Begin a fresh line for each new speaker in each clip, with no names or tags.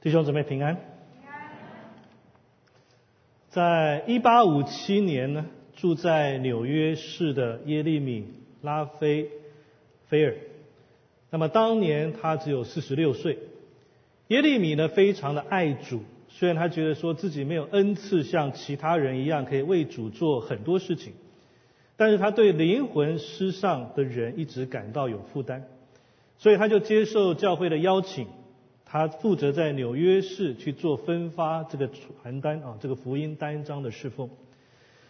弟兄姊妹平安。在一八五七年呢，住在纽约市的耶利米拉菲菲尔，那么当年他只有四十六岁。耶利米呢，非常的爱主，虽然他觉得说自己没有恩赐像其他人一样可以为主做很多事情，但是他对灵魂失丧的人一直感到有负担，所以他就接受教会的邀请。他负责在纽约市去做分发这个传单啊，这个福音单张的侍奉。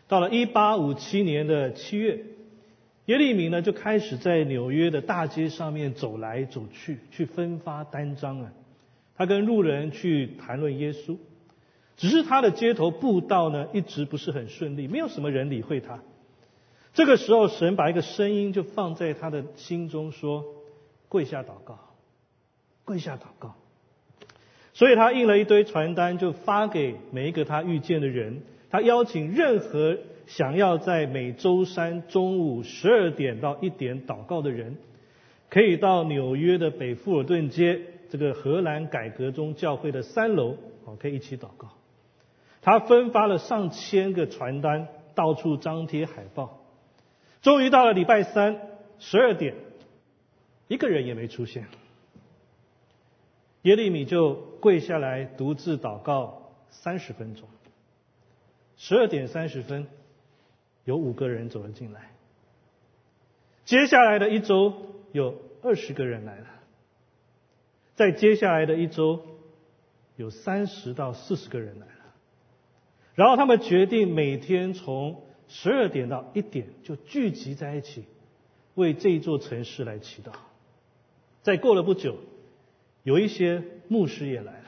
到了1857年的七月，耶利米呢就开始在纽约的大街上面走来走去，去分发单张啊。他跟路人去谈论耶稣，只是他的街头布道呢一直不是很顺利，没有什么人理会他。这个时候，神把一个声音就放在他的心中，说：“跪下祷告，跪下祷告。”所以他印了一堆传单，就发给每一个他遇见的人。他邀请任何想要在每周三中午十二点到一点祷告的人，可以到纽约的北富尔顿街这个荷兰改革中教会的三楼，哦，可以一起祷告。他分发了上千个传单，到处张贴海报。终于到了礼拜三十二点，一个人也没出现。耶利米就跪下来独自祷告三十分钟。十二点三十分，有五个人走了进来。接下来的一周，有二十个人来了。在接下来的一周，有三十到四十个人来了。然后他们决定每天从十二点到一点就聚集在一起，为这座城市来祈祷。在过了不久。有一些牧师也来了，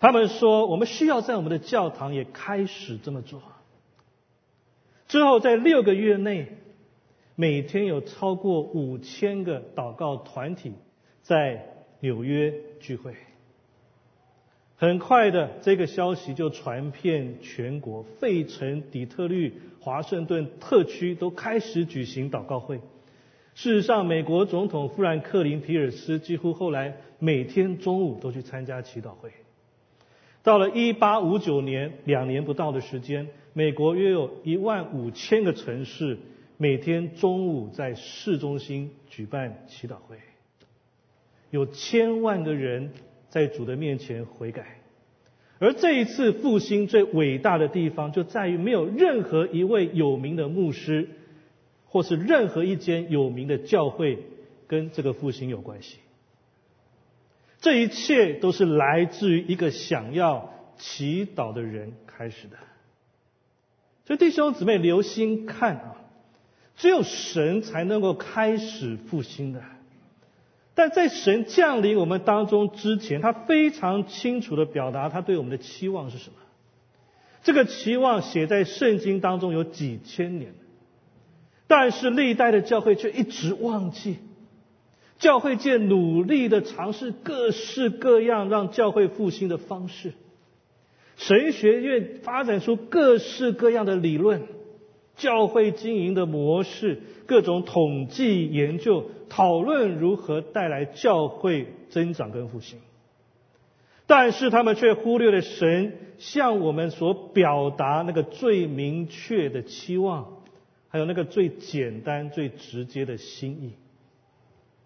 他们说我们需要在我们的教堂也开始这么做。之后在六个月内，每天有超过五千个祷告团体在纽约聚会。很快的，这个消息就传遍全国，费城、底特律、华盛顿特区都开始举行祷告会。事实上，美国总统富兰克林·皮尔斯几乎后来每天中午都去参加祈祷会。到了1859年，两年不到的时间，美国约有一万五千个城市每天中午在市中心举办祈祷会，有千万个人在主的面前悔改。而这一次复兴最伟大的地方，就在于没有任何一位有名的牧师。或是任何一间有名的教会跟这个复兴有关系，这一切都是来自于一个想要祈祷的人开始的。所以弟兄姊妹留心看啊，只有神才能够开始复兴的。但在神降临我们当中之前，他非常清楚的表达他对我们的期望是什么。这个期望写在圣经当中有几千年。但是历代的教会却一直忘记，教会界努力的尝试各式各样让教会复兴的方式，神学院发展出各式各样的理论，教会经营的模式，各种统计研究讨论如何带来教会增长跟复兴，但是他们却忽略了神向我们所表达那个最明确的期望。还有那个最简单、最直接的心意，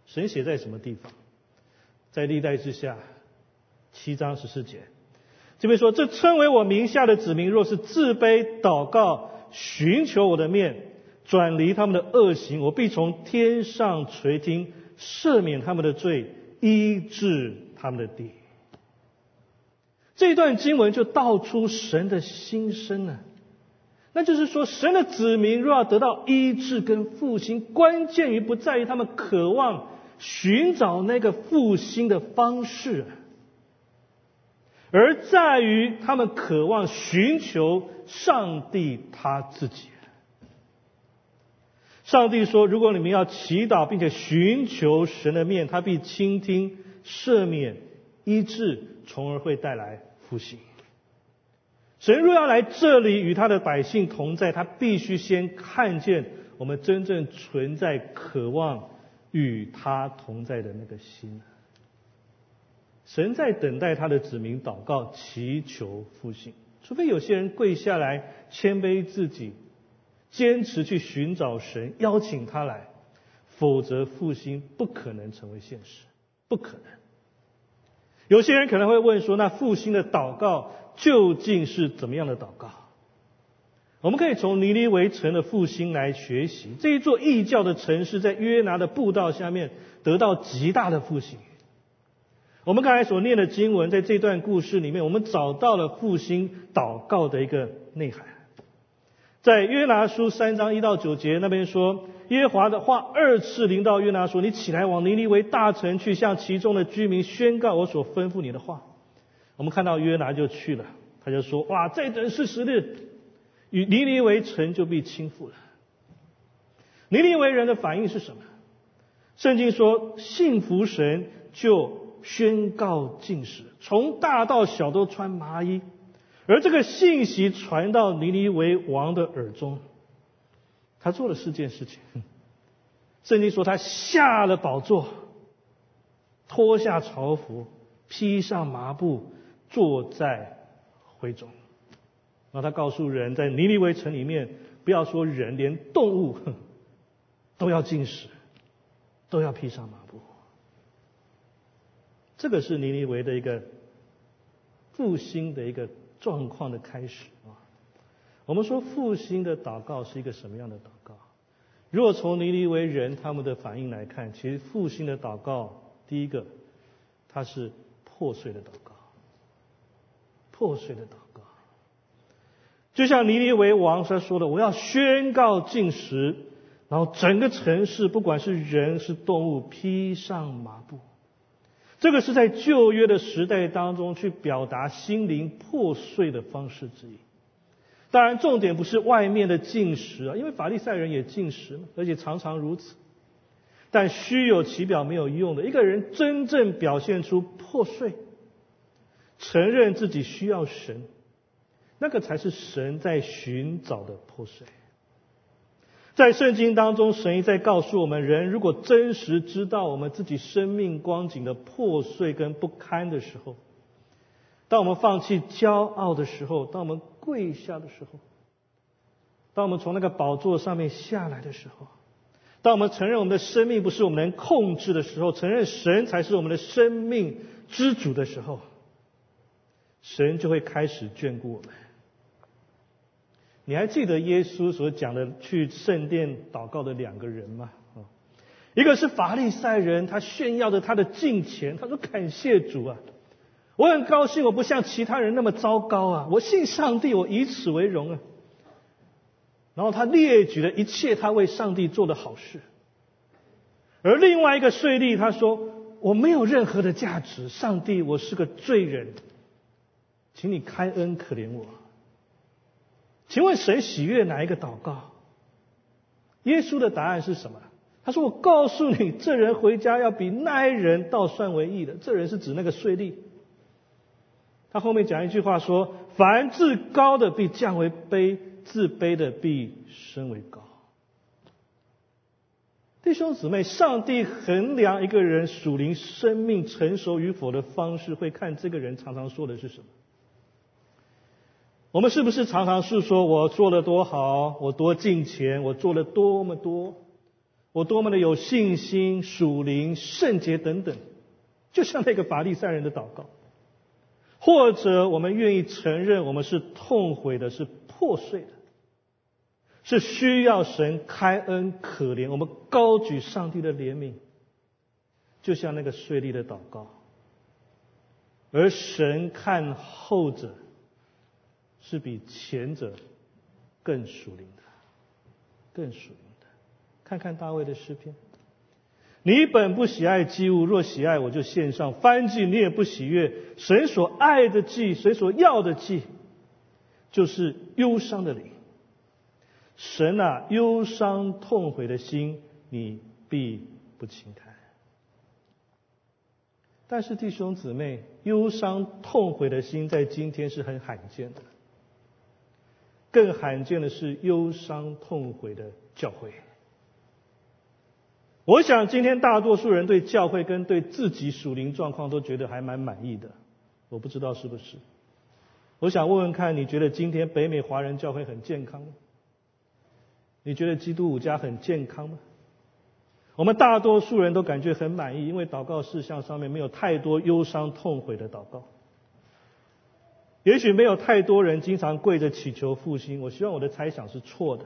神写在什么地方？在历代之下七章十四节，这边说：这称为我名下的子民，若是自卑祷告，寻求我的面，转离他们的恶行，我必从天上垂听，赦免他们的罪，医治他们的地。这段经文就道出神的心声呢。那就是说，神的子民若要得到医治跟复兴，关键于不在于他们渴望寻找那个复兴的方式，而在于他们渴望寻求上帝他自己。上帝说：“如果你们要祈祷，并且寻求神的面，他必倾听、赦免、医治，从而会带来复兴。”神若要来这里与他的百姓同在，他必须先看见我们真正存在、渴望与他同在的那个心。神在等待他的子民祷告，祈求复兴。除非有些人跪下来谦卑自己，坚持去寻找神，邀请他来，否则复兴不可能成为现实，不可能。有些人可能会问说：那复兴的祷告究竟是怎么样的祷告？我们可以从尼尼微城的复兴来学习。这一座异教的城市，在约拿的布道下面得到极大的复兴。我们刚才所念的经文，在这段故事里面，我们找到了复兴祷告的一个内涵。在约拿书三章一到九节那边说，耶和华的话二次临到约拿说：“你起来往尼尼微大城去，向其中的居民宣告我所吩咐你的话。”我们看到约拿就去了，他就说：“哇，再等四十日。”与尼尼为城就被倾覆了。尼尼为人的反应是什么？圣经说，信服神就宣告禁食，从大到小都穿麻衣。而这个信息传到尼尼为王的耳中，他做了四件事情。圣经说，他下了宝座，脱下朝服，披上麻布，坐在灰中。然后他告诉人在尼尼微城里面，不要说人，连动物 都要进食，都要披上麻布。这个是尼尼微的一个复兴的一个状况的开始啊。我们说复兴的祷告是一个什么样的祷告？如果从尼尼微人他们的反应来看，其实复兴的祷告，第一个，它是破碎的祷告，破碎的祷告。就像尼尼微王他说的：“我要宣告禁食，然后整个城市，不管是人是动物，披上麻布。”这个是在旧约的时代当中去表达心灵破碎的方式之一。当然，重点不是外面的进食啊，因为法利赛人也进食，而且常常如此。但虚有其表没有用的，一个人真正表现出破碎，承认自己需要神。那个才是神在寻找的破碎。在圣经当中，神一再告诉我们：人如果真实知道我们自己生命光景的破碎跟不堪的时候，当我们放弃骄傲的时候，当我们跪下的时候，当我们从那个宝座上面下来的时候，当我们承认我们的生命不是我们能控制的时候，承认神才是我们的生命之主的时候，神就会开始眷顾我们。你还记得耶稣所讲的去圣殿祷告的两个人吗？啊，一个是法利赛人，他炫耀着他的敬虔，他说感谢主啊，我很高兴，我不像其他人那么糟糕啊，我信上帝，我以此为荣啊。然后他列举了一切他为上帝做的好事。而另外一个税吏他说我没有任何的价值，上帝，我是个罪人，请你开恩可怜我。请问神喜悦哪一个祷告？耶稣的答案是什么？他说：“我告诉你，这人回家要比那人倒算为义的。这人是指那个税吏。他后面讲一句话说：凡自高的必降为卑，自卑的必升为高。弟兄姊妹，上帝衡量一个人属灵生命成熟与否的方式，会看这个人常常说的是什么。”我们是不是常常是说我做了多好，我多敬虔，我做了多么多，我多么的有信心、属灵、圣洁等等，就像那个法利赛人的祷告，或者我们愿意承认我们是痛悔的、是破碎的，是需要神开恩可怜，我们高举上帝的怜悯，就像那个税吏的祷告，而神看后者。是比前者更属灵的，更属灵的。看看大卫的诗篇，你本不喜爱祭物，若喜爱，我就献上翻祭。你也不喜悦神所爱的祭，谁所要的祭，就是忧伤的灵。神啊，忧伤痛悔的心，你必不轻看。但是弟兄姊妹，忧伤痛悔的心，在今天是很罕见的。更罕见的是忧伤痛悔的教会。我想今天大多数人对教会跟对自己属灵状况都觉得还蛮满意的，我不知道是不是。我想问问看，你觉得今天北美华人教会很健康吗？你觉得基督五家很健康吗？我们大多数人都感觉很满意，因为祷告事项上面没有太多忧伤痛悔的祷告。也许没有太多人经常跪着祈求复兴，我希望我的猜想是错的。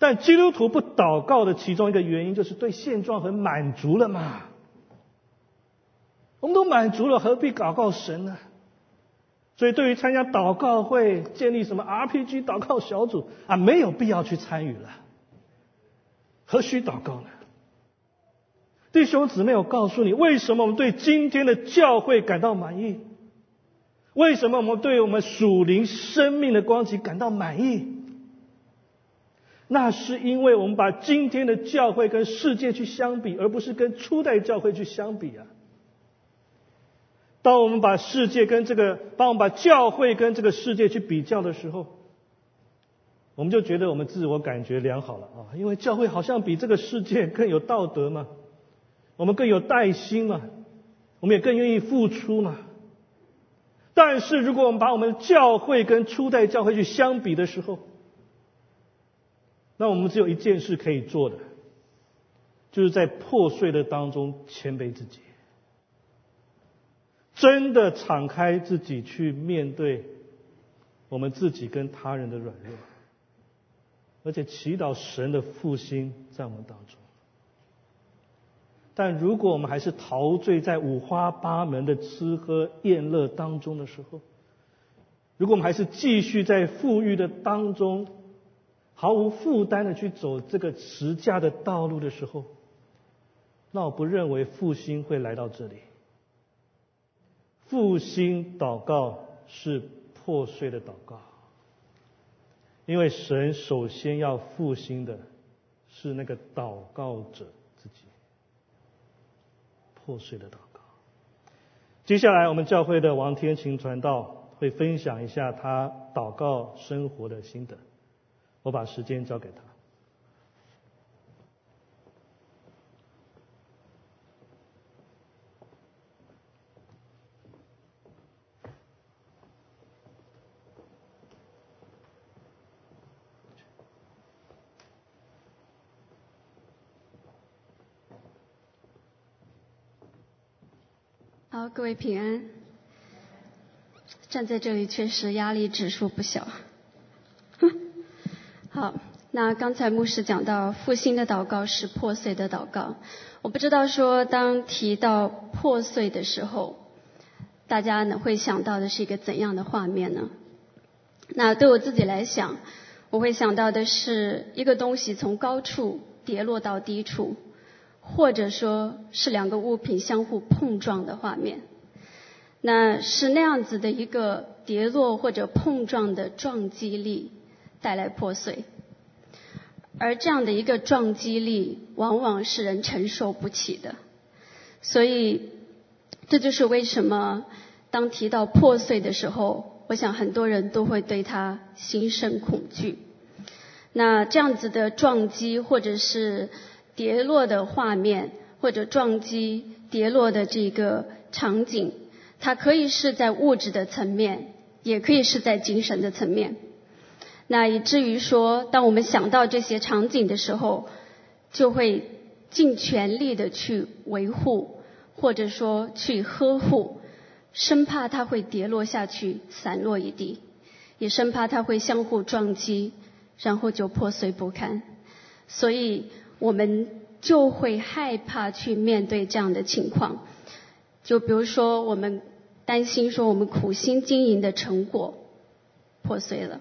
但基督徒不祷告的其中一个原因，就是对现状很满足了嘛。我们都满足了，何必祷告神呢？所以，对于参加祷告会、建立什么 RPG 祷告小组啊，没有必要去参与了。何须祷告呢？弟兄姊妹，我告诉你，为什么我们对今天的教会感到满意？为什么我们对我们属灵生命的光景感到满意？那是因为我们把今天的教会跟世界去相比，而不是跟初代教会去相比啊。当我们把世界跟这个，当我们把教会跟这个世界去比较的时候，我们就觉得我们自我感觉良好了啊，因为教会好像比这个世界更有道德嘛，我们更有耐心嘛，我们也更愿意付出嘛。但是如果我们把我们的教会跟初代教会去相比的时候，那我们只有一件事可以做的，就是在破碎的当中谦卑自己，真的敞开自己去面对我们自己跟他人的软弱，而且祈祷神的复兴在我们当中。但如果我们还是陶醉在五花八门的吃喝宴乐当中的时候，如果我们还是继续在富裕的当中，毫无负担的去走这个持家的道路的时候，那我不认为复兴会来到这里。复兴祷告是破碎的祷告，因为神首先要复兴的是那个祷告者自己。破碎的祷告。接下来，我们教会的王天晴传道会分享一下他祷告生活的心得。我把时间交给他。
好，各位平安。站在这里确实压力指数不小。好，那刚才牧师讲到复兴的祷告是破碎的祷告。我不知道说当提到破碎的时候，大家呢会想到的是一个怎样的画面呢？那对我自己来讲，我会想到的是一个东西从高处跌落到低处，或者说是两个物品相互碰撞的画面。那是那样子的一个跌落或者碰撞的撞击力。带来破碎，而这样的一个撞击力，往往是人承受不起的。所以，这就是为什么当提到破碎的时候，我想很多人都会对它心生恐惧。那这样子的撞击，或者是跌落的画面，或者撞击跌落的这个场景，它可以是在物质的层面，也可以是在精神的层面。那以至于说，当我们想到这些场景的时候，就会尽全力的去维护，或者说去呵护，生怕它会跌落下去，散落一地，也生怕它会相互撞击，然后就破碎不堪。所以我们就会害怕去面对这样的情况。就比如说，我们担心说，我们苦心经营的成果破碎了。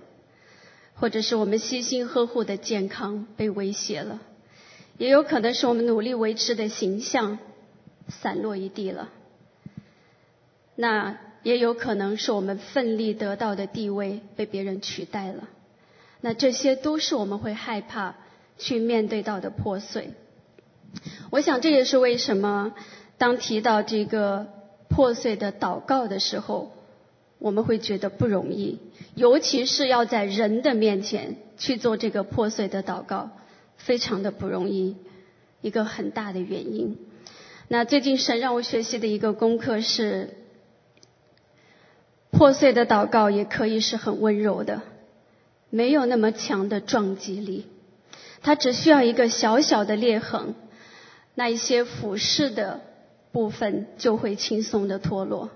或者是我们悉心呵护的健康被威胁了，也有可能是我们努力维持的形象散落一地了。那也有可能是我们奋力得到的地位被别人取代了。那这些都是我们会害怕去面对到的破碎。我想这也是为什么当提到这个破碎的祷告的时候。我们会觉得不容易，尤其是要在人的面前去做这个破碎的祷告，非常的不容易。一个很大的原因。那最近神让我学习的一个功课是，破碎的祷告也可以是很温柔的，没有那么强的撞击力，它只需要一个小小的裂痕，那一些俯视的部分就会轻松的脱落。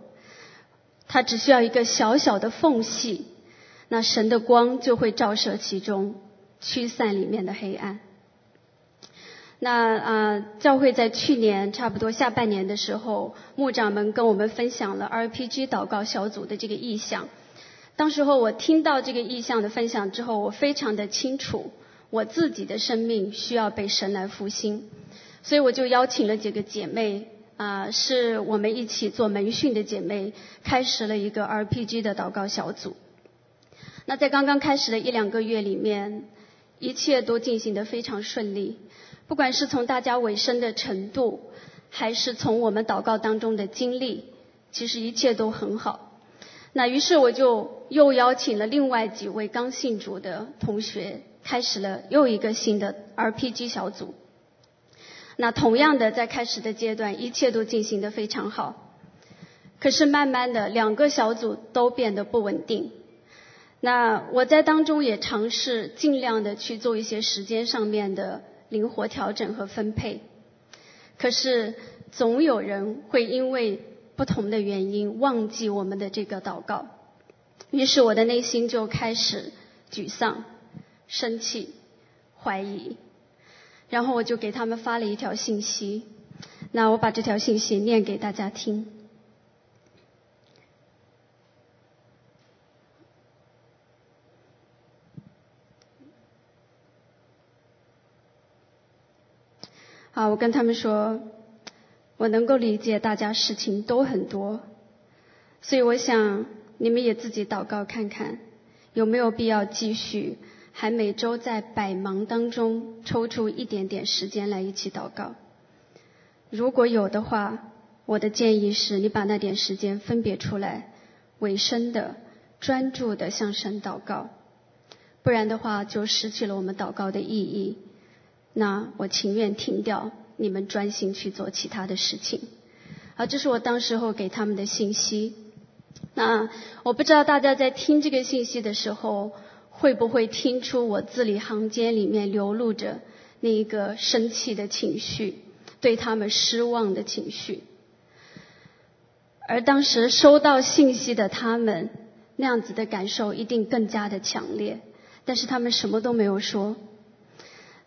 它只需要一个小小的缝隙，那神的光就会照射其中，驱散里面的黑暗。那啊，教会在去年差不多下半年的时候，牧长们跟我们分享了 RPG 祷告小组的这个意向。当时候我听到这个意向的分享之后，我非常的清楚，我自己的生命需要被神来复兴，所以我就邀请了几个姐妹。啊，是我们一起做门训的姐妹开始了一个 RPG 的祷告小组。那在刚刚开始的一两个月里面，一切都进行的非常顺利。不管是从大家委身的程度，还是从我们祷告当中的经历，其实一切都很好。那于是我就又邀请了另外几位刚信主的同学，开始了又一个新的 RPG 小组。那同样的，在开始的阶段，一切都进行的非常好。可是慢慢的，两个小组都变得不稳定。那我在当中也尝试尽量的去做一些时间上面的灵活调整和分配。可是总有人会因为不同的原因忘记我们的这个祷告，于是我的内心就开始沮丧、生气、怀疑。然后我就给他们发了一条信息，那我把这条信息念给大家听。好，我跟他们说，我能够理解大家事情都很多，所以我想你们也自己祷告看看，有没有必要继续。还每周在百忙当中抽出一点点时间来一起祷告。如果有的话，我的建议是你把那点时间分别出来，委身的、专注的向神祷告。不然的话，就失去了我们祷告的意义。那我情愿停掉，你们专心去做其他的事情。好，这是我当时候给他们的信息。那我不知道大家在听这个信息的时候。会不会听出我字里行间里面流露着那一个生气的情绪，对他们失望的情绪？而当时收到信息的他们，那样子的感受一定更加的强烈，但是他们什么都没有说。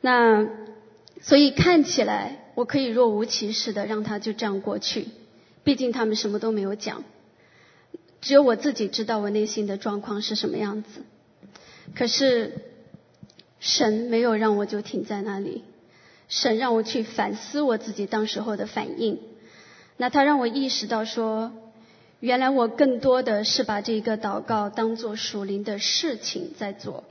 那所以看起来我可以若无其事的让他就这样过去，毕竟他们什么都没有讲，只有我自己知道我内心的状况是什么样子。可是，神没有让我就停在那里，神让我去反思我自己当时候的反应。那他让我意识到说，原来我更多的是把这个祷告当做属灵的事情在做。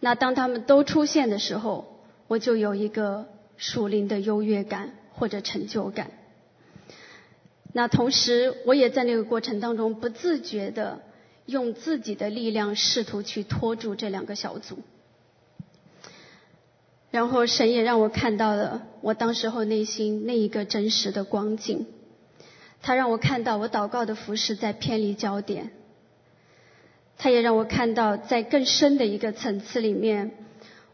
那当他们都出现的时候，我就有一个属灵的优越感或者成就感。那同时，我也在那个过程当中不自觉的。用自己的力量试图去拖住这两个小组，然后神也让我看到了我当时候内心那一个真实的光景，他让我看到我祷告的服饰在偏离焦点，他也让我看到在更深的一个层次里面，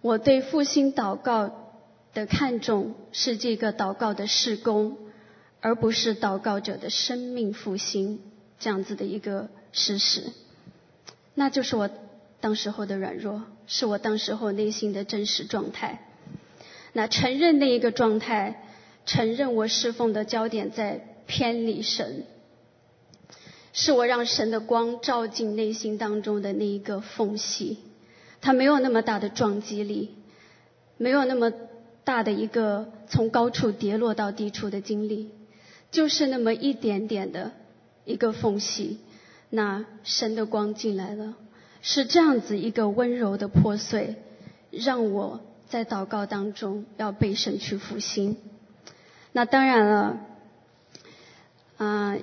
我对复兴祷告的看重是这个祷告的事工，而不是祷告者的生命复兴这样子的一个事实。那就是我当时候的软弱，是我当时候内心的真实状态。那承认那一个状态，承认我侍奉的焦点在偏离神，是我让神的光照进内心当中的那一个缝隙。它没有那么大的撞击力，没有那么大的一个从高处跌落到低处的经历，就是那么一点点的一个缝隙。那神的光进来了，是这样子一个温柔的破碎，让我在祷告当中要被神去复兴。那当然了，啊，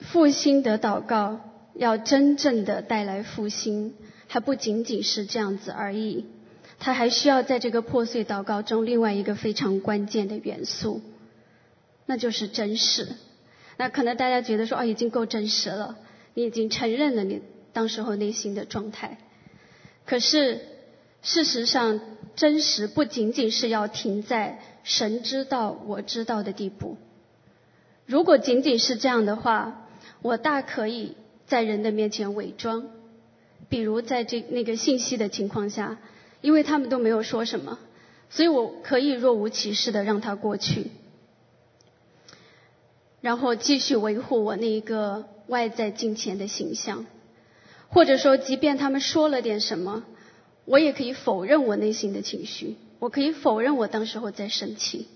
复兴的祷告要真正的带来复兴，还不仅仅是这样子而已。他还需要在这个破碎祷告中另外一个非常关键的元素，那就是真实。那可能大家觉得说，哦，已经够真实了，你已经承认了你当时候内心的状态。可是事实上，真实不仅仅是要停在神知道、我知道的地步。如果仅仅是这样的话，我大可以在人的面前伪装，比如在这那个信息的情况下，因为他们都没有说什么，所以我可以若无其事的让他过去。然后继续维护我那一个外在金钱的形象，或者说，即便他们说了点什么，我也可以否认我内心的情绪，我可以否认我当时候在生气。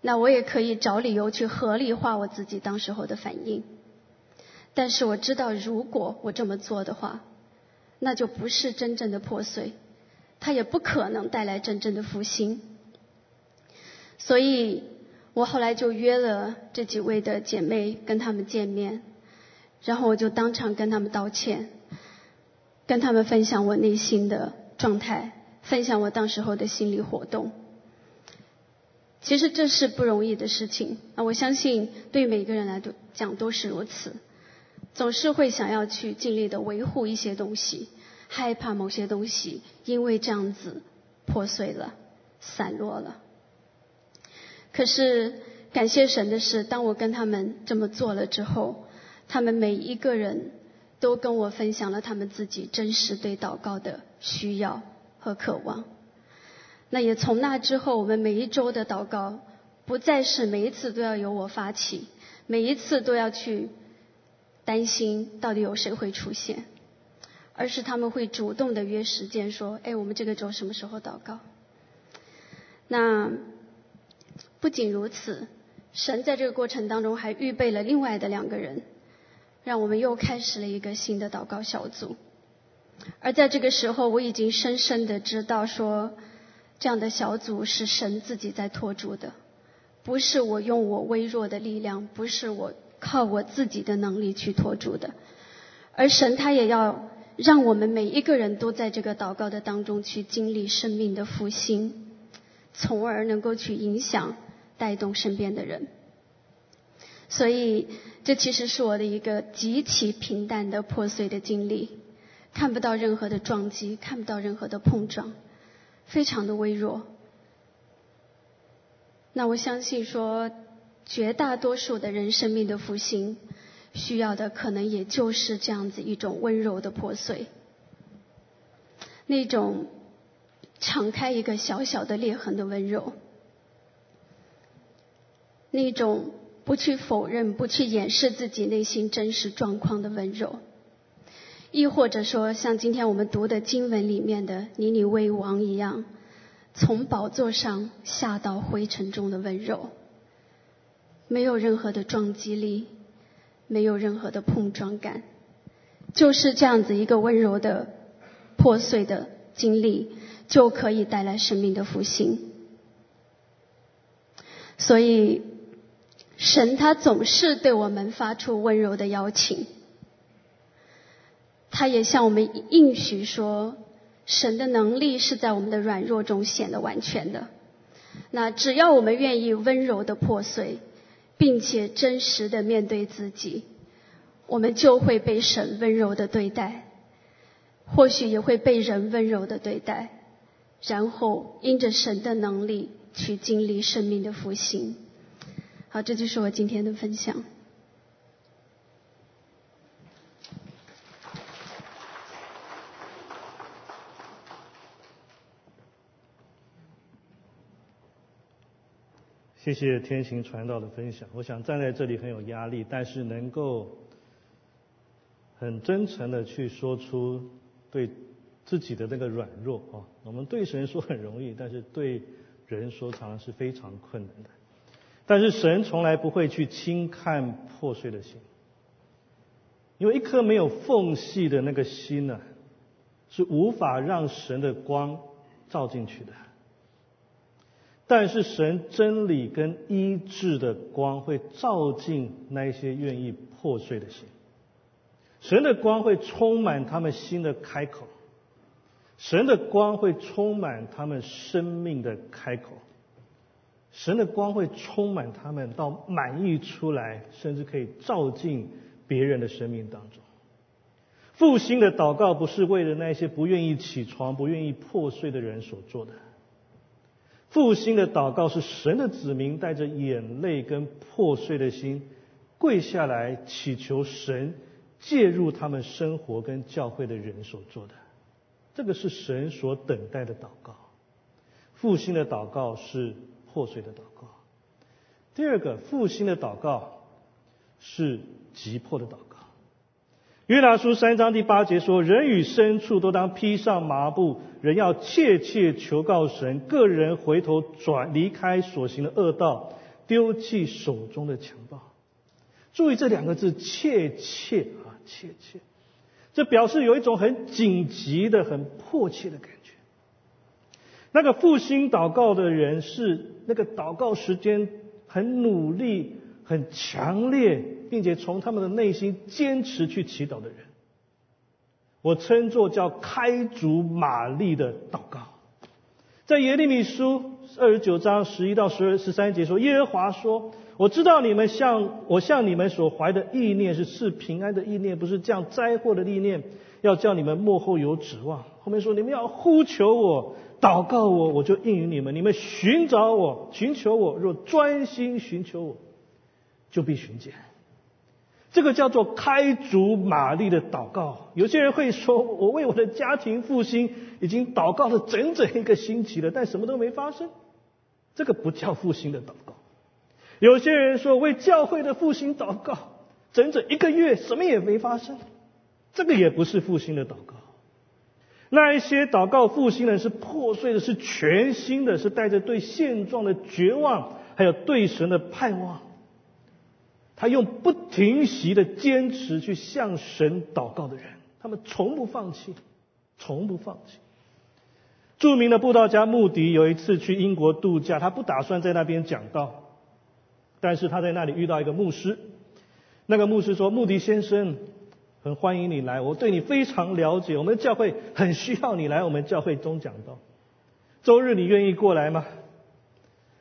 那我也可以找理由去合理化我自己当时候的反应。但是我知道，如果我这么做的话，那就不是真正的破碎，它也不可能带来真正的复兴。所以。我后来就约了这几位的姐妹跟他们见面，然后我就当场跟他们道歉，跟他们分享我内心的状态，分享我当时候的心理活动。其实这是不容易的事情啊，我相信对每个人来讲都是如此，总是会想要去尽力的维护一些东西，害怕某些东西因为这样子破碎了、散落了。可是感谢神的是，当我跟他们这么做了之后，他们每一个人都跟我分享了他们自己真实对祷告的需要和渴望。那也从那之后，我们每一周的祷告不再是每一次都要由我发起，每一次都要去担心到底有谁会出现，而是他们会主动的约时间说：“哎，我们这个周什么时候祷告？”那。不仅如此，神在这个过程当中还预备了另外的两个人，让我们又开始了一个新的祷告小组。而在这个时候，我已经深深的知道，说这样的小组是神自己在托住的，不是我用我微弱的力量，不是我靠我自己的能力去托住的，而神他也要让我们每一个人都在这个祷告的当中去经历生命的复兴，从而能够去影响。带动身边的人，所以这其实是我的一个极其平淡的破碎的经历，看不到任何的撞击，看不到任何的碰撞，非常的微弱。那我相信说，绝大多数的人生命的复兴，需要的可能也就是这样子一种温柔的破碎，那种敞开一个小小的裂痕的温柔。那种不去否认、不去掩饰自己内心真实状况的温柔，亦或者说像今天我们读的经文里面的尼尼微王一样，从宝座上下到灰尘中的温柔，没有任何的撞击力，没有任何的碰撞感，就是这样子一个温柔的破碎的经历，就可以带来生命的复兴。所以。神他总是对我们发出温柔的邀请，他也向我们应许说，神的能力是在我们的软弱中显得完全的。那只要我们愿意温柔的破碎，并且真实的面对自己，我们就会被神温柔的对待，或许也会被人温柔的对待，然后因着神的能力去经历生命的复兴。好，这就是我今天的分享。
谢谢天行传道的分享。我想站在这里很有压力，但是能够很真诚的去说出对自己的那个软弱啊，我们对神说很容易，但是对人说常常是非常困难的。但是神从来不会去轻看破碎的心，因为一颗没有缝隙的那个心呢，是无法让神的光照进去的。但是神真理跟医治的光会照进那些愿意破碎的心，神的光会充满他们心的开口，神的光会充满他们生命的开口，神的光会充满他们到满溢出来，甚至可以照进别人的生命当中。复兴的祷告不是为了那些不愿意起床、不愿意破碎的人所做的。复兴的祷告是神的子民带着眼泪跟破碎的心，跪下来祈求神介入他们生活跟教会的人所做的。这个是神所等待的祷告。复兴的祷告是破碎的祷告。第二个，复兴的祷告是急迫的祷告。约拿书三章第八节说：“人与牲畜都当披上麻布，人要切切求告神，个人回头转离开所行的恶道，丢弃手中的强暴。”注意这两个字“切切”啊，“切切”，这表示有一种很紧急的、很迫切的感觉。那个复兴祷告的人是那个祷告时间很努力。很强烈，并且从他们的内心坚持去祈祷的人，我称作叫开足马力的祷告。在耶利米书二十九章十一到十二十三节说：“耶和华说，我知道你们向我向你们所怀的意念是是平安的意念，不是降灾祸的意念，要叫你们幕后有指望。”后面说：“你们要呼求我，祷告我，我就应允你们。你们寻找我，寻求我，若专心寻求我。”就必寻见，这个叫做开足马力的祷告。有些人会说：“我为我的家庭复兴已经祷告了整整一个星期了，但什么都没发生。”这个不叫复兴的祷告。有些人说：“为教会的复兴祷告，整整一个月什么也没发生。”这个也不是复兴的祷告。那一些祷告复兴的是破碎的，是全新的，是带着对现状的绝望，还有对神的盼望。他用不停息的坚持去向神祷告的人，他们从不放弃，从不放弃。著名的布道家穆迪有一次去英国度假，他不打算在那边讲道，但是他在那里遇到一个牧师。那个牧师说：“穆迪先生，很欢迎你来，我对你非常了解，我们的教会很需要你来我们教会中讲道。周日你愿意过来吗？”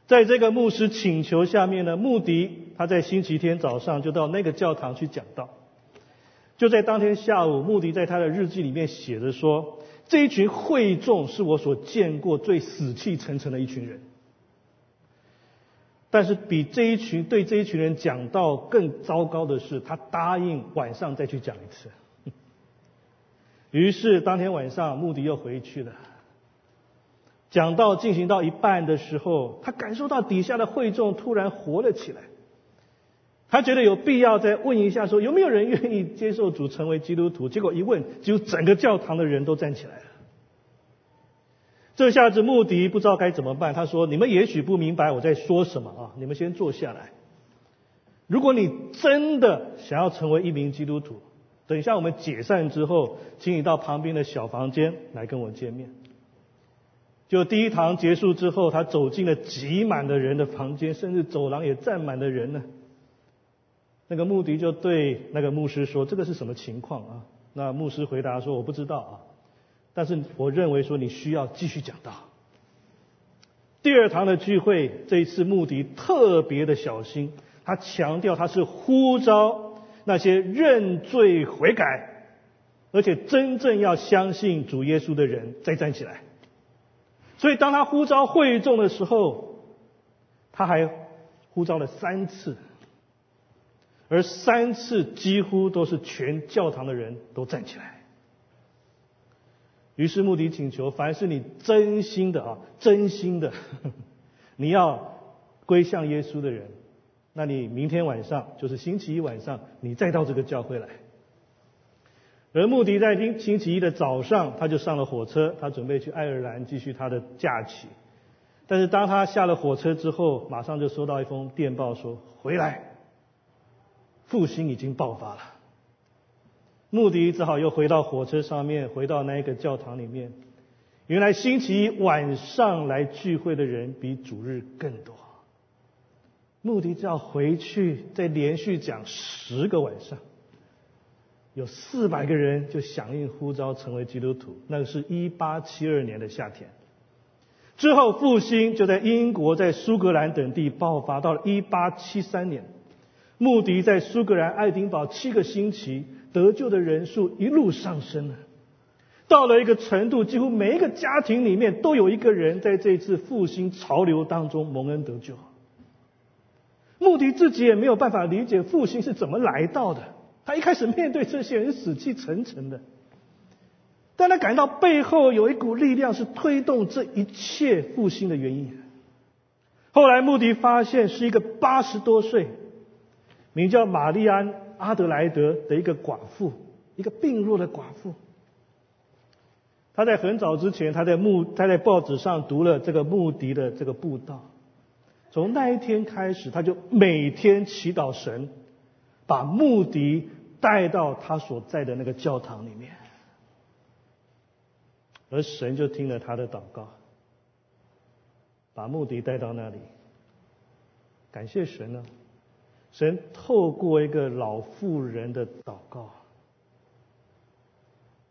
在这个牧师请求下面呢，穆迪他在星期天早上就到那个教堂去讲道。就在当天下午，穆迪在他的日记里面写着说：“这一群会众是我所见过最死气沉沉的一群人。”但是比这一群对这一群人讲到更糟糕的是，他答应晚上再去讲一次。于是当天晚上，穆迪又回去了。讲到进行到一半的时候，他感受到底下的会众突然活了起来。他觉得有必要再问一下，说有没有人愿意接受主成为基督徒？结果一问，就整个教堂的人都站起来了。这下子穆迪不知道该怎么办。他说：“你们也许不明白我在说什么啊，你们先坐下来。如果你真的想要成为一名基督徒，等一下我们解散之后，请你到旁边的小房间来跟我见面。”就第一堂结束之后，他走进了挤满的人的房间，甚至走廊也站满了人呢。那个穆迪就对那个牧师说：“这个是什么情况啊？”那牧师回答说：“我不知道啊，但是我认为说你需要继续讲道。”第二堂的聚会，这一次目的特别的小心，他强调他是呼召那些认罪悔改，而且真正要相信主耶稣的人再站起来。所以，当他呼召会众的时候，他还呼召了三次，而三次几乎都是全教堂的人都站起来。于是，穆迪请求：凡是你真心的啊，真心的，你要归向耶稣的人，那你明天晚上，就是星期一晚上，你再到这个教会来。而穆迪在星星期一的早上，他就上了火车，他准备去爱尔兰继续他的假期。但是当他下了火车之后，马上就收到一封电报说：“回来，复兴已经爆发了。”穆迪只好又回到火车上面，回到那个教堂里面。原来星期一晚上来聚会的人比主日更多。穆迪只要回去再连续讲十个晚上。有四百个人就响应呼召成为基督徒。那个是一八七二年的夏天。之后复兴就在英国、在苏格兰等地爆发。到了一八七三年，穆迪在苏格兰爱丁堡七个星期得救的人数一路上升了，到了一个程度，几乎每一个家庭里面都有一个人在这次复兴潮流当中蒙恩得救。穆迪自己也没有办法理解复兴是怎么来到的，他一开始面对这些人死气沉沉的。但他感到背后有一股力量是推动这一切复兴的原因。后来穆迪发现是一个八十多岁、名叫玛丽安·阿德莱德的一个寡妇，一个病弱的寡妇。他在很早之前，他在目他在报纸上读了这个穆迪的这个布道。从那一天开始，他就每天祈祷神，把穆迪带到他所在的那个教堂里面。而神就听了他的祷告，把穆迪带到那里。感谢神呢，神透过一个老妇人的祷告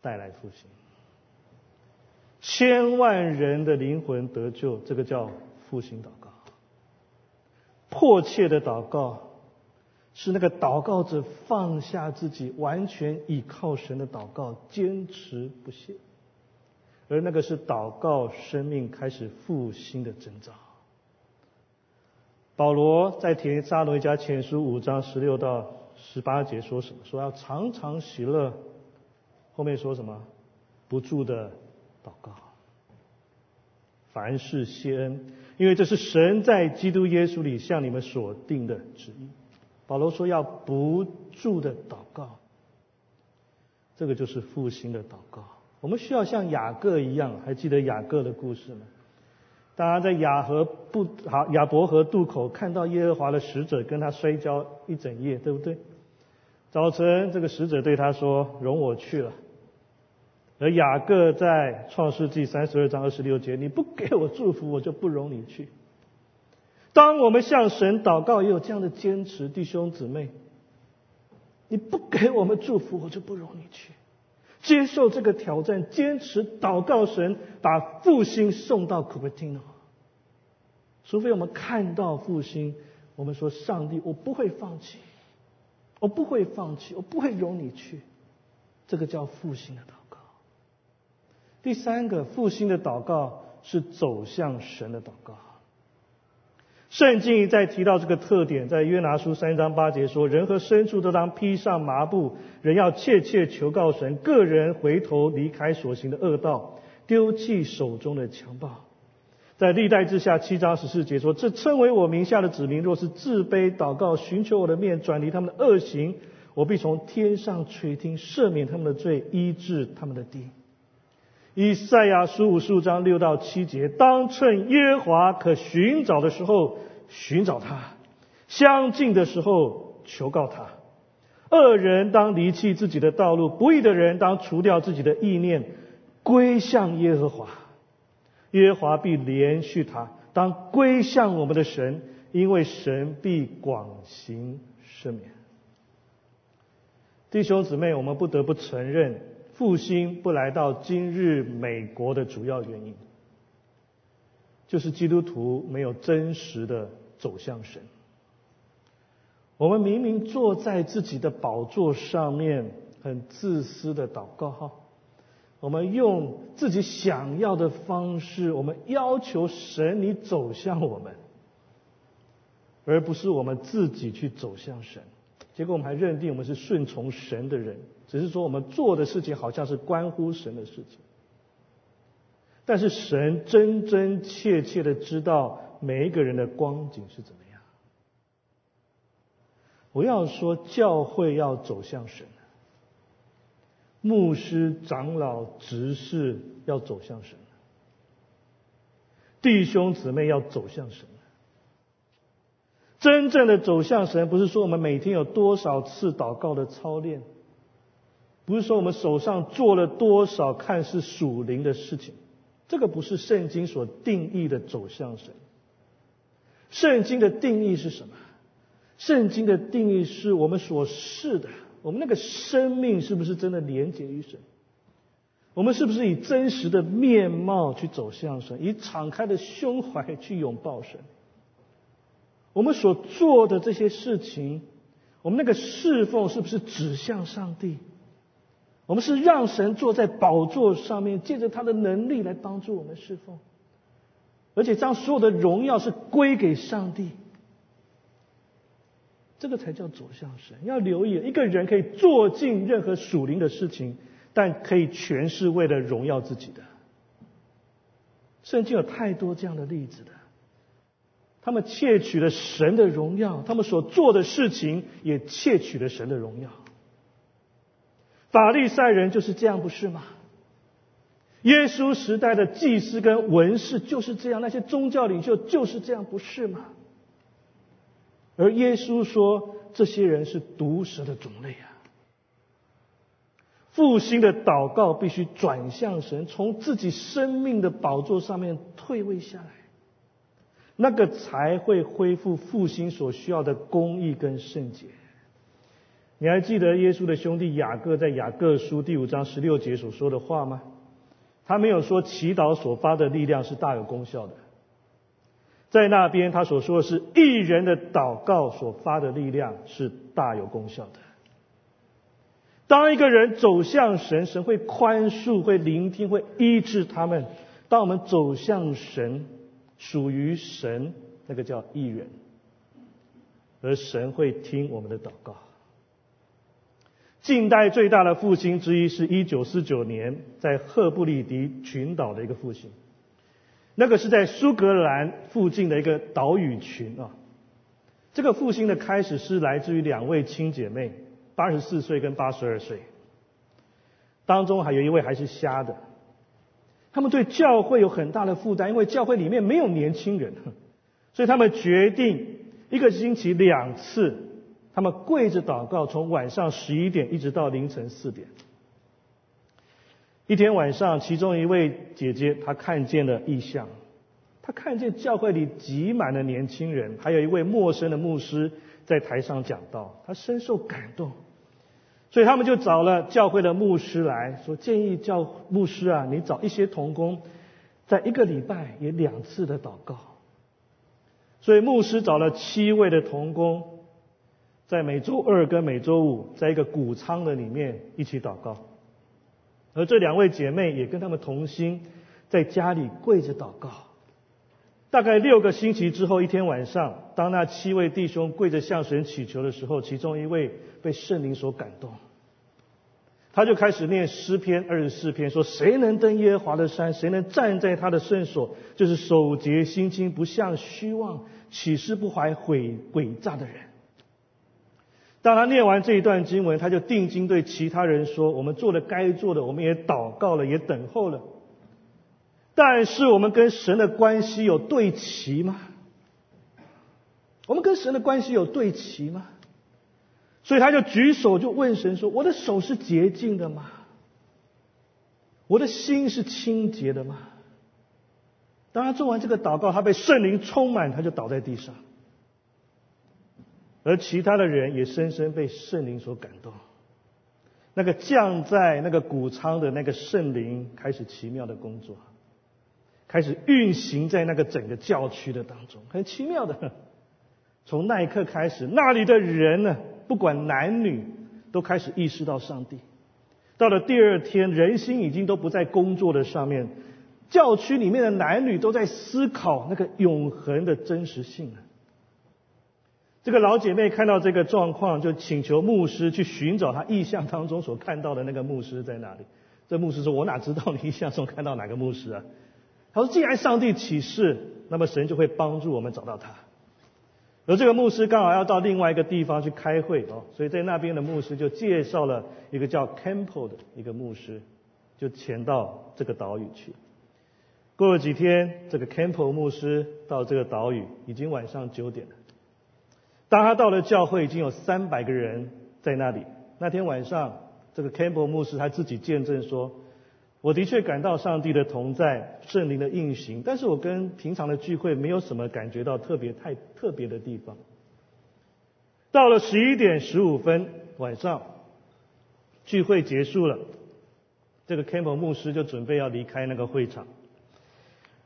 带来复兴，千万人的灵魂得救，这个叫复兴祷告。迫切的祷告是那个祷告者放下自己，完全倚靠神的祷告，坚持不懈。而那个是祷告生命开始复兴的征兆。保罗在提撒罗尼迦前书五章十六到十八节说什么？说要常常喜乐。后面说什么？不住的祷告，凡事谢恩，因为这是神在基督耶稣里向你们所定的旨意。保罗说要不住的祷告，这个就是复兴的祷告。我们需要像雅各一样，还记得雅各的故事吗？大家在雅河不好雅伯河渡口看到耶和华的使者跟他摔跤一整夜，对不对？早晨这个使者对他说：“容我去了。”而雅各在创世纪三十二章二十六节：“你不给我祝福，我就不容你去。”当我们向神祷告，也有这样的坚持，弟兄姊妹，你不给我们祝福，我就不容你去。接受这个挑战，坚持祷告神，把复兴送到库 t i n o 除非我们看到复兴，我们说上帝，我不会放弃，我不会放弃，我不会容你去。这个叫复兴的祷告。第三个复兴的祷告是走向神的祷告。圣经一再提到这个特点，在约拿书三章八节说：“人和牲畜都当披上麻布，人要切切求告神，个人回头离开所行的恶道，丢弃手中的强暴。”在历代之下七章十四节说：“这称为我名下的子民，若是自卑祷告，寻求我的面，转离他们的恶行，我必从天上垂听，赦免他们的罪，医治他们的地。”以赛亚书五十五章六到七节，当趁耶和华可寻找的时候寻找他，相近的时候求告他。恶人当离弃自己的道路，不义的人当除掉自己的意念，归向耶和华。耶和华必连续他，当归向我们的神，因为神必广行赦免。弟兄姊妹，我们不得不承认。复兴不来到今日美国的主要原因，就是基督徒没有真实的走向神。我们明明坐在自己的宝座上面，很自私的祷告哈，我们用自己想要的方式，我们要求神你走向我们，而不是我们自己去走向神。结果我们还认定我们是顺从神的人。只是说我们做的事情好像是关乎神的事情，但是神真真切切的知道每一个人的光景是怎么样。我要说，教会要走向神，牧师、长老、执事要走向神，弟兄姊妹要走向神。真正的走向神，不是说我们每天有多少次祷告的操练。不是说我们手上做了多少看似属灵的事情，这个不是圣经所定义的走向神。圣经的定义是什么？圣经的定义是我们所视的，我们那个生命是不是真的连接于神？我们是不是以真实的面貌去走向神，以敞开的胸怀去拥抱神？我们所做的这些事情，我们那个侍奉是不是指向上帝？我们是让神坐在宝座上面，借着他的能力来帮助我们侍奉，而且将所有的荣耀是归给上帝。这个才叫走向神。要留意，一个人可以做尽任何属灵的事情。但可以全是为了荣耀自己的。圣经有太多这样的例子的，他们窃取了神的荣耀，他们所做的事情也窃取了神的荣耀。法利赛人就是这样，不是吗？耶稣时代的祭司跟文士就是这样，那些宗教领袖就是这样，不是吗？而耶稣说，这些人是毒蛇的种类啊。复兴的祷告必须转向神，从自己生命的宝座上面退位下来，那个才会恢复复兴所需要的公义跟圣洁。你还记得耶稣的兄弟雅各在雅各书第五章十六节所说的话吗？他没有说祈祷所发的力量是大有功效的，在那边他所说的是艺人的祷告所发的力量是大有功效的。当一个人走向神，神会宽恕、会聆听、会医治他们。当我们走向神，属于神，那个叫艺人，而神会听我们的祷告。近代最大的复兴之一，是一九四九年在赫布里迪群岛的一个复兴。那个是在苏格兰附近的一个岛屿群啊。这个复兴的开始是来自于两位亲姐妹。八十四岁跟八十二岁，当中还有一位还是瞎的。他们对教会有很大的负担，因为教会里面没有年轻人，所以他们决定一个星期两次，他们跪着祷告，从晚上十一点一直到凌晨四点。一天晚上，其中一位姐姐她看见了异象，她看见教会里挤满了年轻人，还有一位陌生的牧师在台上讲道，她深受感动。所以他们就找了教会的牧师来说，建议教牧师啊，你找一些童工，在一个礼拜也两次的祷告。所以牧师找了七位的童工，在每周二跟每周五，在一个谷仓的里面一起祷告。而这两位姐妹也跟他们同心，在家里跪着祷告。大概六个星期之后，一天晚上，当那七位弟兄跪着向神祈求的时候，其中一位被圣灵所感动，他就开始念诗篇二十四篇，说：“谁能登耶和华的山？谁能站在他的圣所？就是守节心清，不向虚妄、起誓不怀悔诡诈的人。”当他念完这一段经文，他就定睛对其他人说：“我们做了该做的，我们也祷告了，也等候了。”但是我们跟神的关系有对齐吗？我们跟神的关系有对齐吗？所以他就举手就问神说：“我的手是洁净的吗？我的心是清洁的吗？”当他做完这个祷告，他被圣灵充满，他就倒在地上。而其他的人也深深被圣灵所感动。那个降在那个谷仓的那个圣灵开始奇妙的工作。开始运行在那个整个教区的当中，很奇妙的。从那一刻开始，那里的人呢，不管男女，都开始意识到上帝。到了第二天，人心已经都不在工作的上面，教区里面的男女都在思考那个永恒的真实性了。这个老姐妹看到这个状况，就请求牧师去寻找她意象当中所看到的那个牧师在哪里。这牧师说：“我哪知道你意象中看到哪个牧师啊？”他说：“既然上帝启示，那么神就会帮助我们找到他。”而这个牧师刚好要到另外一个地方去开会哦，所以在那边的牧师就介绍了一个叫 Campbell 的一个牧师，就前到这个岛屿去。过了几天，这个 Campbell 牧师到这个岛屿，已经晚上九点了。当他到了教会，已经有三百个人在那里。那天晚上，这个 Campbell 牧师他自己见证说。我的确感到上帝的同在、圣灵的运行，但是我跟平常的聚会没有什么感觉到特别太特别的地方。到了十一点十五分晚上，聚会结束了，这个 Campbell 牧师就准备要离开那个会场，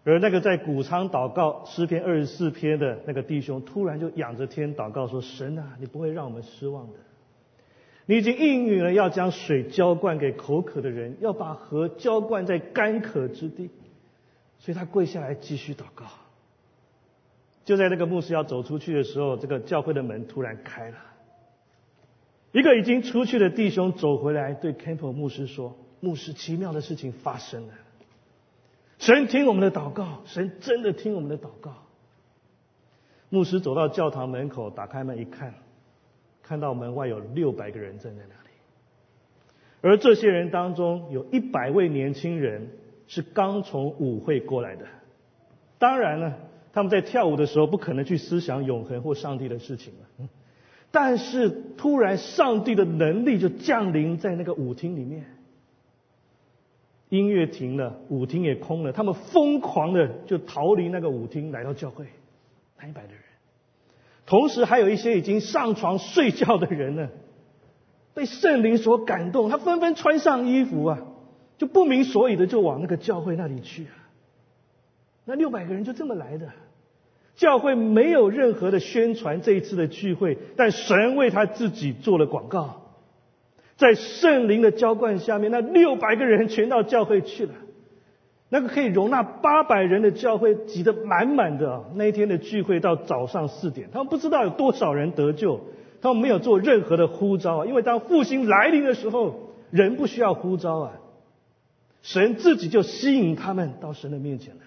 而那个在谷仓祷告诗篇二十四篇的那个弟兄，突然就仰着天祷告说：“神啊，你不会让我们失望的。你已经应允了要将水浇灌给口渴的人，要把河浇灌在干渴之地。”所以他跪下来继续祷告。就在那个牧师要走出去的时候，这个教会的门突然开了。一个已经出去的弟兄走回来，对 Campbell 牧师说：“牧师，奇妙的事情发生了。神听我们的祷告，神真的听我们的祷告。”牧师走到教堂门口，打开门一看，看到门外有六百个人站在那里，而这些人当中有一百位年轻人是刚从舞会过来的。当然了。他们在跳舞的时候，不可能去思想永恒或上帝的事情了。但是突然，上帝的能力就降临在那个舞厅里面。音乐停了，舞厅也空了，他们疯狂的就逃离那个舞厅，来到教会。那一百的人，同时还有一些已经上床睡觉的人呢，被圣灵所感动，他纷纷穿上衣服啊，就不明所以的就往那个教会那里去啊。那六百个人就这么来的。教会没有任何的宣传这一次的聚会，但神为他自己做了广告。在圣灵的浇灌下面，那六百个人全到教会去了。那个可以容纳八百人的教会挤得满满的。那一天的聚会到早上四点，他们不知道有多少人得救，他们没有做任何的呼召啊。因为当复兴来临的时候，人不需要呼召啊，神自己就吸引他们到神的面前来。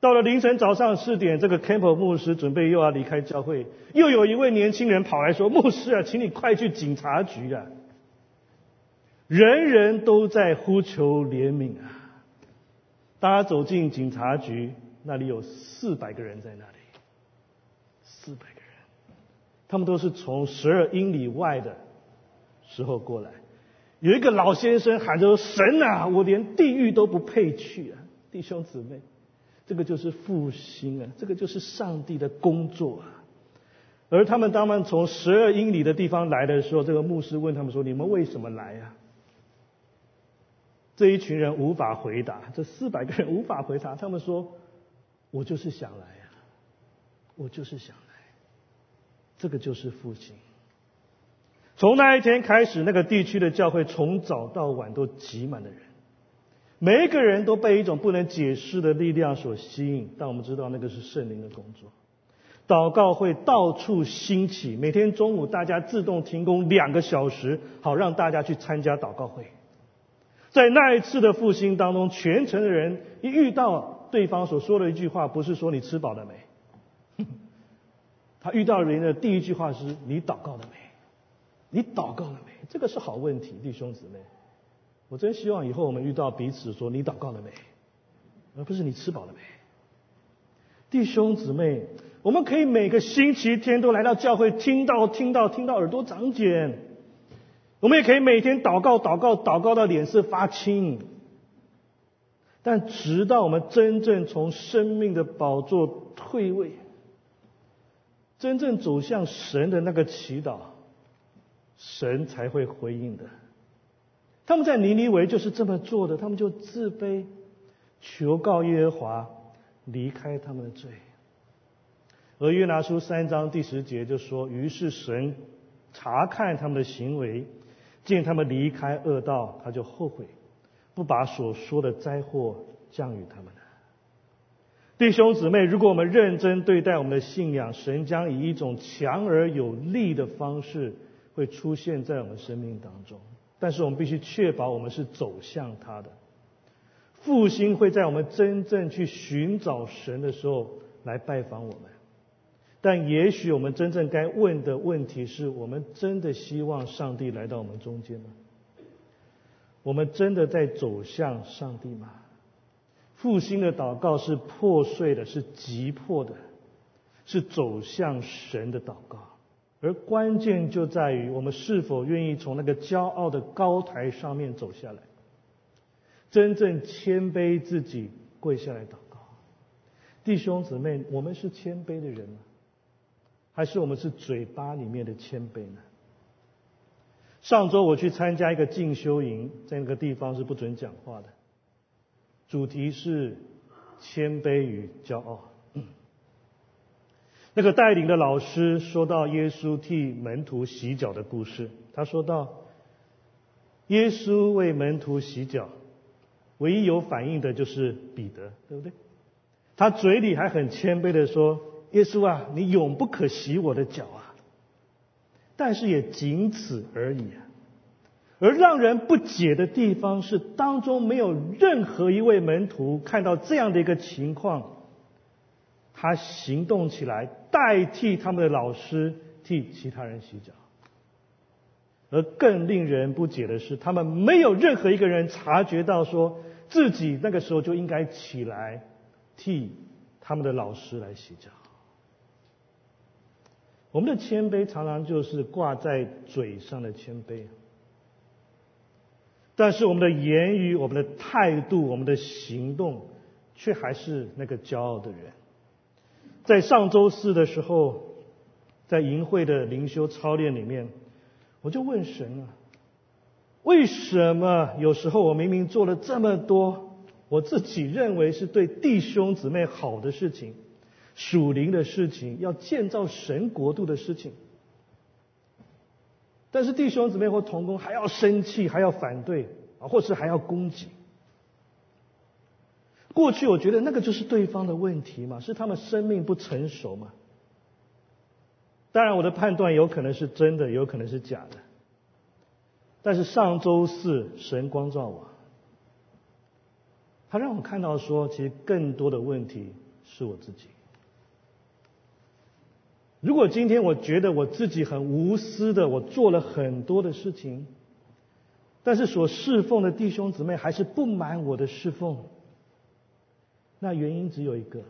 到了凌晨早上四点，这个 Campbell 牧师准备又要离开教会，又有一位年轻人跑来说：“牧师啊，请你快去警察局啊！”人人都在呼求怜悯啊！大家走进警察局，那里有四百个人在那里，四百个人，他们都是从十二英里外的时候过来。有一个老先生喊着：“神啊，我连地狱都不配去啊！”弟兄姊妹。这个就是复兴啊，这个就是上帝的工作啊。而他们当他们从十二英里的地方来的时候，这个牧师问他们说：“你们为什么来呀？”这一群人无法回答，这四百个人无法回答。他们说：“我就是想来呀，我就是想来。”这个就是复兴。从那一天开始，那个地区的教会从早到晚都挤满了人。每一个人都被一种不能解释的力量所吸引，但我们知道那个是圣灵的工作。祷告会到处兴起，每天中午大家自动停工两个小时，好让大家去参加祷告会。在那一次的复兴当中，全城的人一遇到对方所说的一句话，不是说你吃饱了没，他遇到人的第一句话是你祷告了没？你祷告了没？这个是好问题，弟兄姊妹。我真希望以后我们遇到彼此说你祷告了没，而不是你吃饱了没。弟兄姊妹，我们可以每个星期天都来到教会听到听到听到耳朵长茧，我们也可以每天祷告祷告祷告到脸色发青。但直到我们真正从生命的宝座退位，真正走向神的那个祈祷，神才会回应的。他们在尼尼维就是这么做的，他们就自卑，求告耶和华离开他们的罪。而约拿书三章第十节就说：“于是神查看他们的行为，见他们离开恶道，他就后悔，不把所说的灾祸降与他们了。”弟兄姊妹，如果我们认真对待我们的信仰，神将以一种强而有力的方式会出现在我们生命当中。但是我们必须确保我们是走向他的复兴，会在我们真正去寻找神的时候来拜访我们。但也许我们真正该问的问题是：我们真的希望上帝来到我们中间吗？我们真的在走向上帝吗？复兴的祷告是破碎的，是急迫的，是走向神的祷告。而关键就在于我们是否愿意从那个骄傲的高台上面走下来，真正谦卑自己，跪下来祷告。弟兄姊妹，我们是谦卑的人吗？还是我们是嘴巴里面的谦卑呢？上周我去参加一个进修营，在那个地方是不准讲话的，主题是谦卑与骄傲。那个带领的老师说到耶稣替门徒洗脚的故事，他说到，耶稣为门徒洗脚，唯一有反应的就是彼得，对不对？他嘴里还很谦卑的说：“耶稣啊，你永不可洗我的脚啊！”但是也仅此而已啊。而让人不解的地方是，当中没有任何一位门徒看到这样的一个情况。他行动起来，代替他们的老师替其他人洗脚。而更令人不解的是，他们没有任何一个人察觉到，说自己那个时候就应该起来替他们的老师来洗脚。我们的谦卑常常就是挂在嘴上的谦卑，但是我们的言语、我们的态度、我们的行动，却还是那个骄傲的人。在上周四的时候，在营会的灵修操练里面，我就问神啊，为什么有时候我明明做了这么多我自己认为是对弟兄姊妹好的事情、属灵的事情、要建造神国度的事情，但是弟兄姊妹或同工还要生气，还要反对啊，或是还要攻击？过去我觉得那个就是对方的问题嘛，是他们生命不成熟嘛。当然我的判断有可能是真的，有可能是假的。但是上周四神光照我，他让我看到说，其实更多的问题是我自己。如果今天我觉得我自己很无私的，我做了很多的事情，但是所侍奉的弟兄姊妹还是不满我的侍奉。那原因只有一个，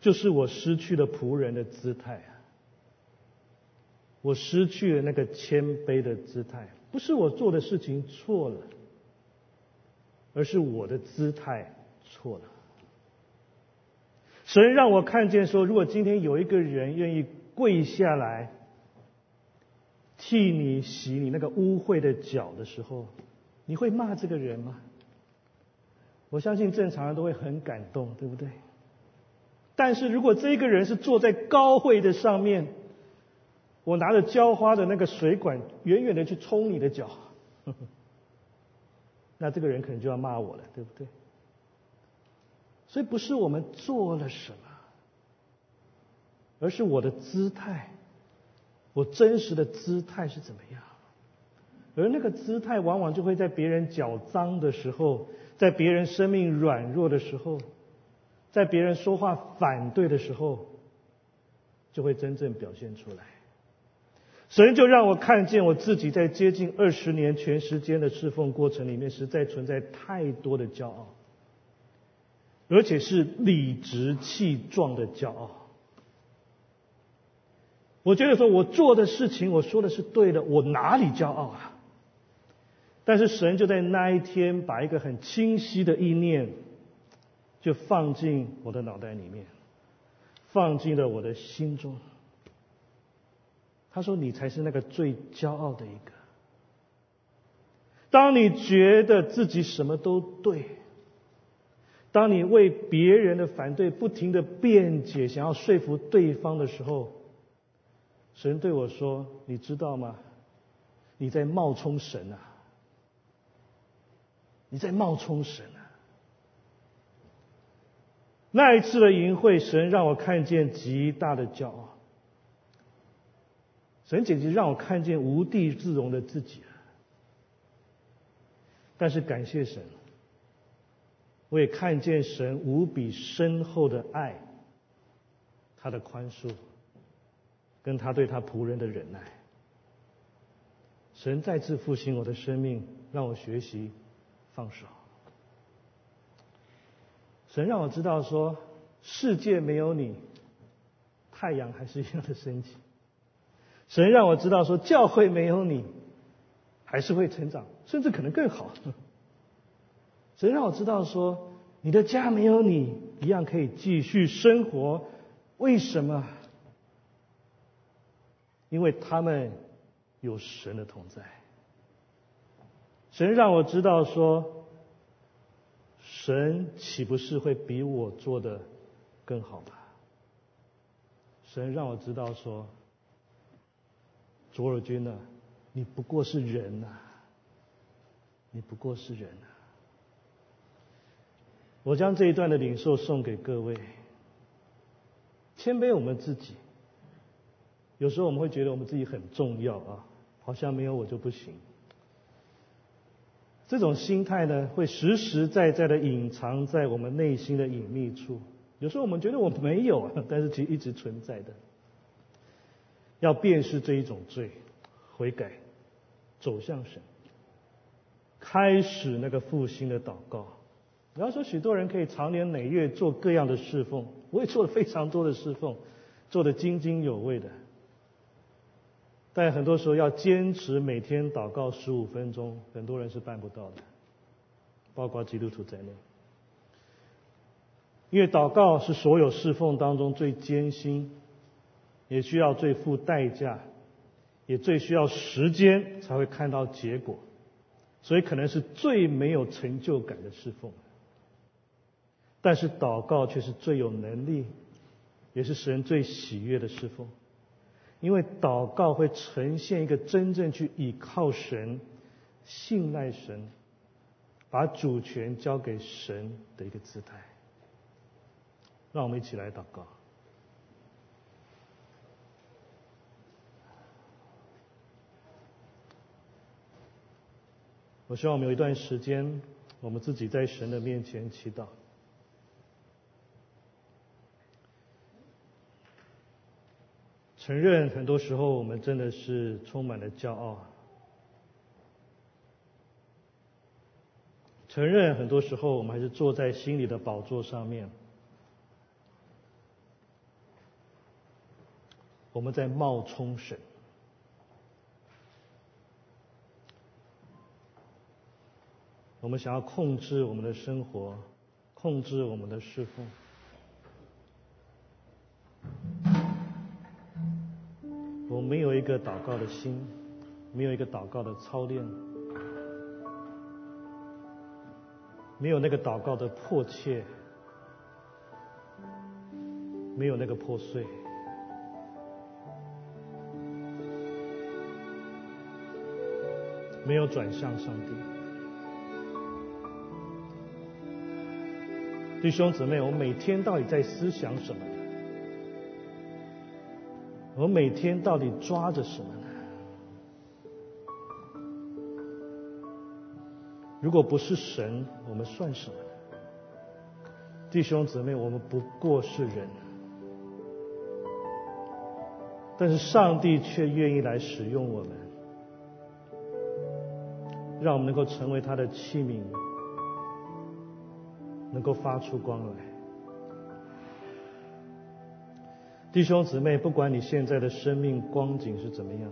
就是我失去了仆人的姿态啊！我失去了那个谦卑的姿态，不是我做的事情错了，而是我的姿态错了。神让我看见说，如果今天有一个人愿意跪下来替你洗你那个污秽的脚的时候，你会骂这个人吗？我相信正常人都会很感动，对不对？但是如果这个人是坐在高会的上面，我拿着浇花的那个水管，远远的去冲你的脚，那这个人可能就要骂我了，对不对？所以不是我们做了什么，而是我的姿态，我真实的姿态是怎么样？而那个姿态，往往就会在别人脚脏的时候。在别人生命软弱的时候，在别人说话反对的时候，就会真正表现出来。神就让我看见我自己在接近二十年全时间的侍奉过程里面，实在存在太多的骄傲，而且是理直气壮的骄傲。我觉得说我做的事情，我说的是对的，我哪里骄傲啊？但是神就在那一天，把一个很清晰的意念，就放进我的脑袋里面，放进了我的心中。他说：“你才是那个最骄傲的一个。当你觉得自己什么都对，当你为别人的反对不停的辩解，想要说服对方的时候，神对我说：‘你知道吗？你在冒充神啊！’”你在冒充神啊！那一次的淫会，神让我看见极大的骄傲，神简直让我看见无地自容的自己啊！但是感谢神，我也看见神无比深厚的爱，他的宽恕，跟他对他仆人的忍耐。神再次复兴我的生命，让我学习。放手，神让我知道说，世界没有你，太阳还是一样的升起。神让我知道说，教会没有你，还是会成长，甚至可能更好。神让我知道说，你的家没有你，一样可以继续生活。为什么？因为他们有神的同在。神让我知道说，神岂不是会比我做的更好吗？神让我知道说，卓尔君呢，你不过是人呐，你不过是人呐。我将这一段的领受送给各位，谦卑我们自己。有时候我们会觉得我们自己很重要啊，好像没有我就不行。这种心态呢，会实实在在的隐藏在我们内心的隐秘处。有时候我们觉得我没有，但是其实一直存在的。要辨识这一种罪，悔改，走向神，开始那个复兴的祷告。你要说许多人可以长年累月做各样的侍奉，我也做了非常多的侍奉，做的津津有味的。但很多时候要坚持每天祷告十五分钟，很多人是办不到的，包括基督徒在内。因为祷告是所有侍奉当中最艰辛，也需要最付代价，也最需要时间才会看到结果，所以可能是最没有成就感的侍奉。但是祷告却是最有能力，也是使人最喜悦的侍奉。因为祷告会呈现一个真正去倚靠神、信赖神、把主权交给神的一个姿态。让我们一起来祷告。我希望我们有一段时间，我们自己在神的面前祈祷。承认很多时候我们真的是充满了骄傲，承认很多时候我们还是坐在心里的宝座上面，我们在冒充神，我们想要控制我们的生活，控制我们的侍奉。我没有一个祷告的心，没有一个祷告的操练，没有那个祷告的迫切，没有那个破碎，没有转向上帝。弟兄姊妹，我每天到底在思想什么？我们每天到底抓着什么呢？如果不是神，我们算什么呢？弟兄姊妹，我们不过是人，但是上帝却愿意来使用我们，让我们能够成为他的器皿，能够发出光来。弟兄姊妹，不管你现在的生命光景是怎么样，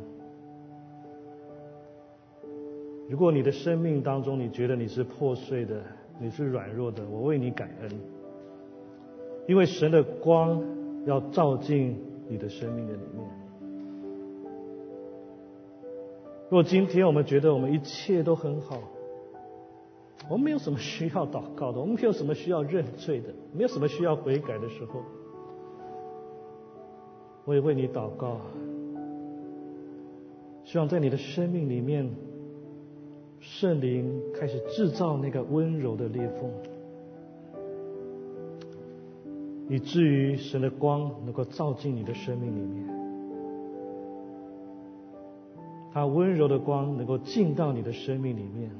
如果你的生命当中你觉得你是破碎的，你是软弱的，我为你感恩，因为神的光要照进你的生命的里面。如果今天我们觉得我们一切都很好，我们没有什么需要祷告的，我们没有什么需要认罪的，没有什么需要悔改的时候。我也为你祷告，希望在你的生命里面，圣灵开始制造那个温柔的裂缝，以至于神的光能够照进你的生命里面，他温柔的光能够进到你的生命里面，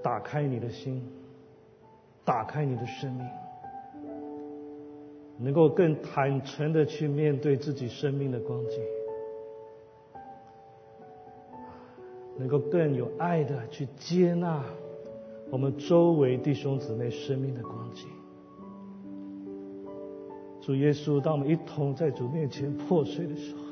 打开你的心，打开你的生命。能够更坦诚的去面对自己生命的光景，能够更有爱的去接纳我们周围弟兄姊妹生命的光景。主耶稣，当我们一同在主面前破碎的时候，